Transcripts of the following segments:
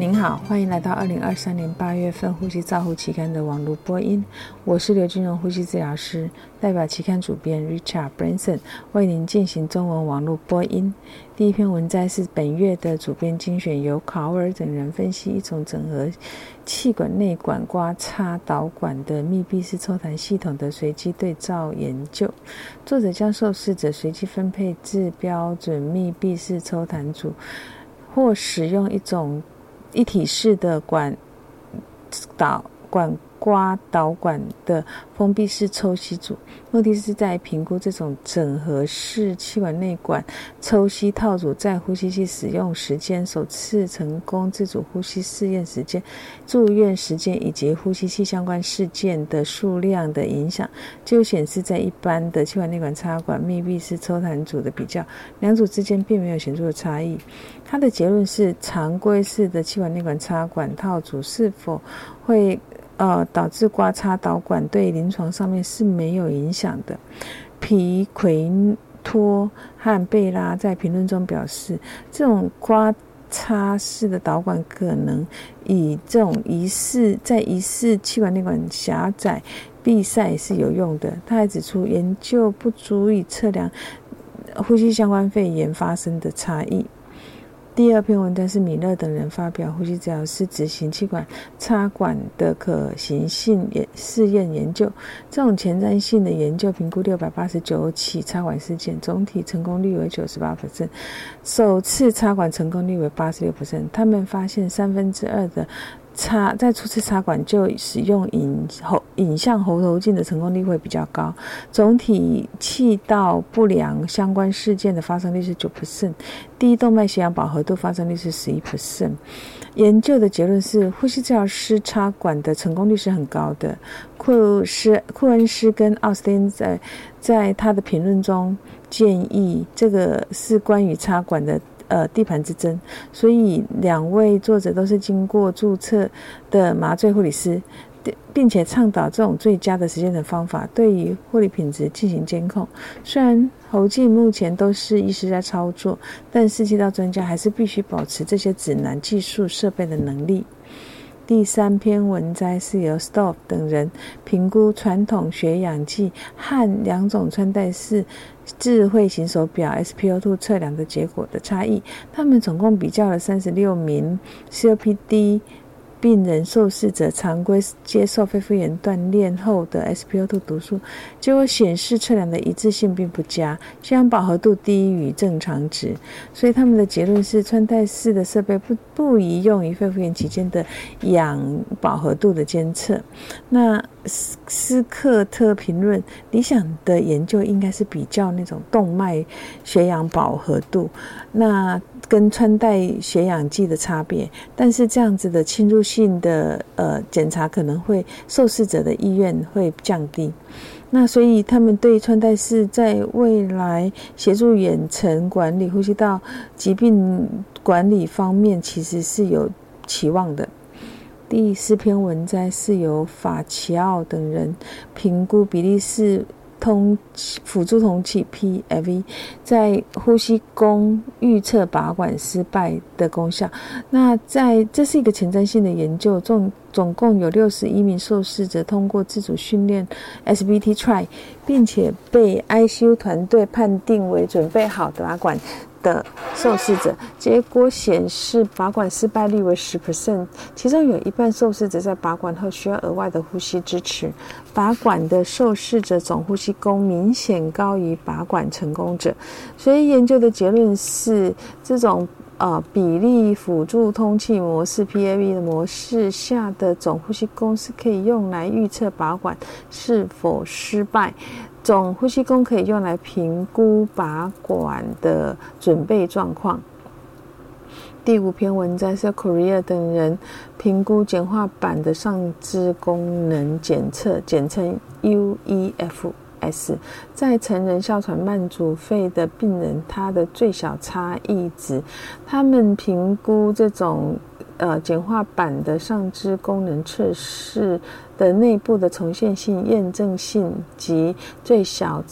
您好，欢迎来到二零二三年八月份《呼吸照护期刊》的网络播音。我是刘金荣呼吸治疗师，代表期刊主编 Richard Branson 为您进行中文网络播音。第一篇文摘是本月的主编精选，由考尔等人分析一种整合气管内管刮擦导管的密闭式抽痰系统的随机对照研究。作者将受试者随机分配至标准密闭式抽痰组，或使用一种一体式的管导管刮导管的封闭式抽吸组，目的是在评估这种整合式气管内管抽吸套组在呼吸器使用时间、首次成功自主呼吸试验时间、住院时间以及呼吸器相关事件的数量的影响。就显示，在一般的气管内管插管密闭式抽痰组的比较，两组之间并没有显著的差异。他的结论是，常规式的气管内管插管套组是否会呃导致刮擦导管，对临床上面是没有影响的。皮奎托和贝拉在评论中表示，这种刮擦式的导管可能以这种疑似在疑似气管内管狭窄闭塞是有用的。他还指出，研究不足以测量呼吸相关肺炎发生的差异。第二篇文章是米勒等人发表呼吸治疗师执行气管插管的可行性试验研究。这种前瞻性的研究评估六百八十九起插管事件，总体成功率为九十八%，首次插管成功率为八十六%。他们发现三分之二的插在初次插管就使用引喉影像喉头镜的成功率会比较高，总体气道不良相关事件的发生率是九 percent，低动脉血氧饱和度发生率是十一 percent。研究的结论是，呼吸治疗师插管的成功率是很高的。库斯库恩斯跟奥斯汀在在他的评论中建议，这个是关于插管的。呃，地盘之争，所以两位作者都是经过注册的麻醉护理师，并且倡导这种最佳的时间的方法，对于护理品质进行监控。虽然喉镜目前都是医师在操作，但四气道专家还是必须保持这些指南技术设备的能力。第三篇文摘是由 Stoff 等人评估传统血氧计和两种穿戴式智慧型手表 SpO2 测量的结果的差异。他们总共比较了三十六名 COPD。病人受试者常规接受肺复原锻炼后的 SpO2 读数，结果显示测量的一致性并不佳，血氧饱和度低于正常值。所以他们的结论是，穿戴式的设备不不宜用于肺复原期间的氧饱和度的监测。那斯斯克特评论，理想的研究应该是比较那种动脉血氧饱和度。那跟穿戴血氧计的差别，但是这样子的侵入性的呃检查可能会受试者的意愿会降低。那所以他们对穿戴式在未来协助远程管理呼吸道疾病管理方面其实是有期望的。第四篇文摘是由法奇奥等人评估比利时。通辅助通气 PFV 在呼吸功预测拔管失败的功效。那在这是一个前瞻性的研究，重总共有六十一名受试者通过自主训练 SBT try，并且被 ICU 团队判定为准备好的拔管。的受试者，结果显示拔管失败率为十 percent，其中有一半受试者在拔管后需要额外的呼吸支持。拔管的受试者总呼吸功明显高于拔管成功者，所以研究的结论是，这种呃比例辅助通气模式 PAV 的模式下的总呼吸功是可以用来预测拔管是否失败。总呼吸功可以用来评估拔管的准备状况。第五篇文章是 Korea 等人评估简化版的上肢功能检测，简称 UEF S 在成人哮喘慢阻肺的病人，它的最小差异值，他们评估这种。呃，简化版的上肢功能测试的内部的重现性、验证性及最小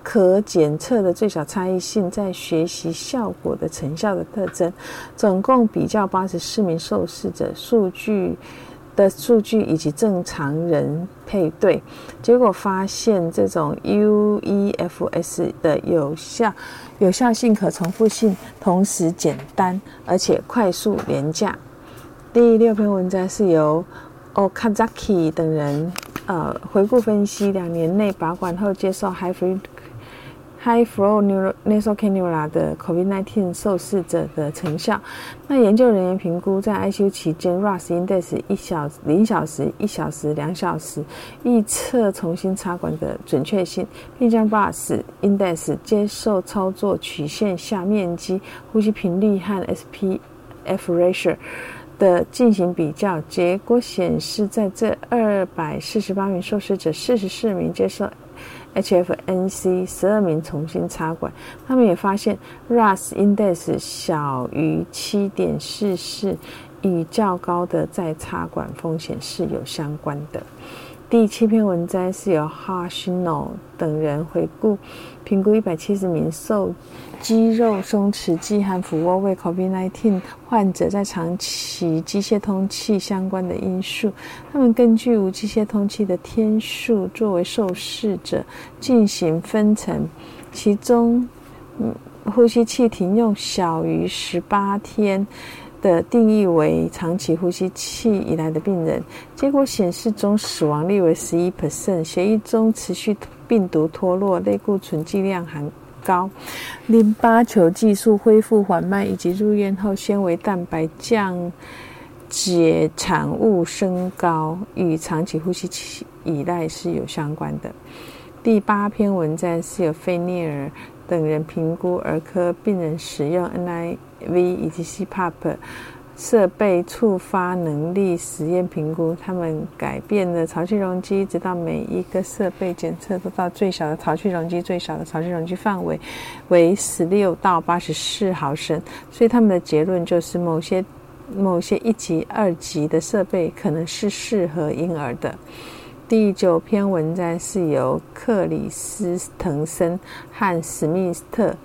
可检测的最小差异性在学习效果的成效的特征。总共比较八十四名受试者数据的数据以及正常人配对，结果发现这种 UEFS 的有效有效性、可重复性，同时简单而且快速廉价。第六篇文章是由 Okazaki 等人呃回顾分析两年内拔管后接受 High High Flow Nasal Cannula 的 COVID-19 受试者的成效。那研究人员评估在 ICU 期间 RAS Index 一小零小时、一小时、两小时预测重新插管的准确性，并将 RAS Index 接受操作曲线下面积、呼吸频率和 SPF ratio。的进行比较，结果显示，在这二百四十八名受试者，四十四名接受 HFNC，十二名重新插管。他们也发现，RAS Index 小于七点四四，与较高的再插管风险是有相关的。第七篇文章是由 Hashino 等人回顾评估一百七十名受肌肉松弛剂和俯卧位 COVID-19 患者在长期机械通气相关的因素。他们根据无机械通气的天数作为受试者进行分层，其中，呼吸器停用小于十八天。的定义为长期呼吸器以来的病人，结果显示中死亡率为十一 percent，血液中持续病毒脱落，类固醇剂量很高，淋巴球技术恢复缓慢，以及入院后纤维蛋白降解产物升高，与长期呼吸器依赖是有相关的。第八篇文章是由费涅尔等人评估儿科病人使用 NI。V 以及 CPAP 设备触发能力实验评估，他们改变了潮气容积，直到每一个设备检测都到最小的潮气容积，最小的潮气容积范围为十六到八十四毫升。所以他们的结论就是，某些某些一级、二级的设备可能是适合婴儿的。第九篇文章是由克里斯滕森和史密斯特。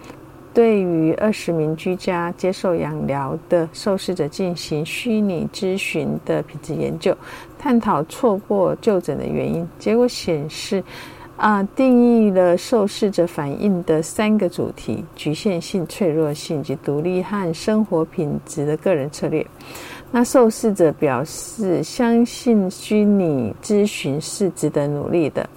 对于二十名居家接受养疗的受试者进行虚拟咨询的品质研究，探讨错过就诊的原因。结果显示，啊，定义了受试者反应的三个主题：局限性、脆弱性及独立和生活品质的个人策略。那受试者表示，相信虚拟咨询是值得努力的。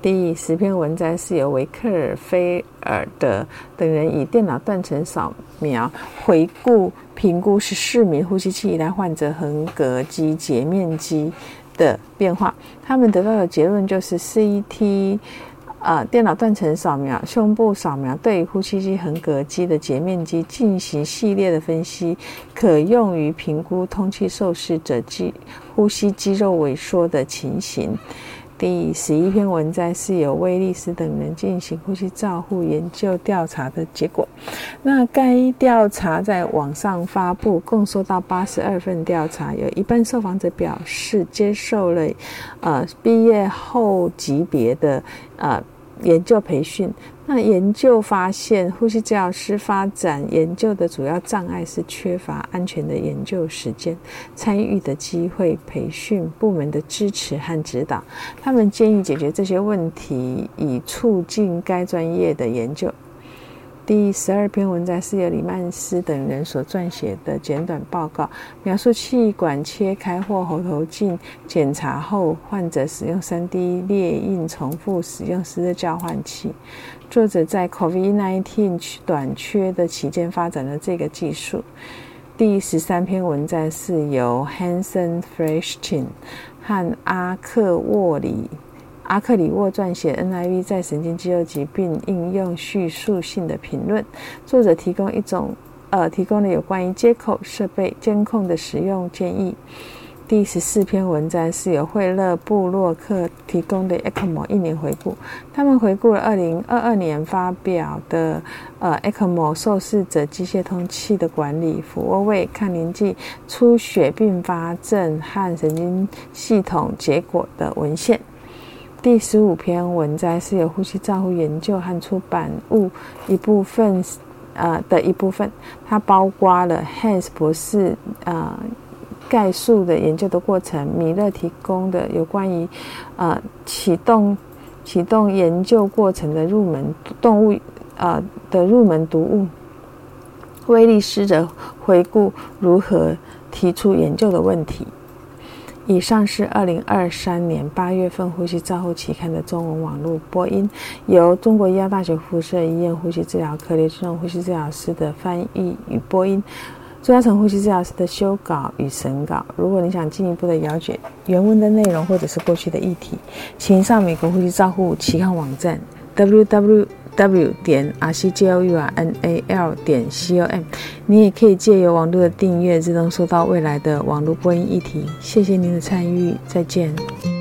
第十篇文章是由维克尔菲尔德等人以电脑断层扫描回顾评估十四名呼吸器依赖患者横膈肌截面积的变化。他们得到的结论就是 CT 啊，电脑断层扫描胸部扫描对呼吸机横膈肌的截面积进行系列的分析，可用于评估通气受试者肌呼吸肌肉萎缩的情形。第十一篇文章是由威利斯等人进行呼吸照护研究调查的结果。那该调查在网上发布，共收到八十二份调查，有一半受访者表示接受了呃毕业后级别的呃研究培训。那研究发现，呼吸治疗师发展研究的主要障碍是缺乏安全的研究时间、参与的机会、培训部门的支持和指导。他们建议解决这些问题，以促进该专业的研究。第十二篇文章是由李曼斯等人所撰写的简短报告，描述气管切开或喉头镜检查后，患者使用三 D 列印重复使用时的交换器。作者在 COVID-19 短缺的期间发展了这个技术。第十三篇文章是由 Hansen f r e s h t i n 和阿克沃里。阿克里沃撰写 NIV 在神经肌肉疾病应用叙述性的评论。作者提供一种呃，提供了有关于接口设备监控的使用建议。第十四篇文章是由惠勒布洛克提供的 ECMO 一年回顾。他们回顾了二零二二年发表的呃 ECMO 受试者机械通气的管理、俯卧位、抗凝剂、出血并发症和神经系统结果的文献。第十五篇文摘是由呼吸照护研究和出版物一部分，呃的一部分，它包括了 Hans 博士呃概述的研究的过程，米勒提供的有关于呃启动启动研究过程的入门动物呃的入门读物，威利斯的回顾如何提出研究的问题。以上是二零二三年八月份《呼吸照护期刊》的中文网络播音，由中国医药大学附设医院呼吸治疗科刘志荣呼吸治疗师的翻译与播音，朱嘉诚呼吸治疗师的修稿与审稿。如果你想进一步的了解原文的内容或者是过去的议题，请上美国呼吸照护期刊网站 www。W 点 r c g o u r n a l 点 c o m，你也可以借由网络的订阅，自动收到未来的网络播音议题。谢谢您的参与，再见。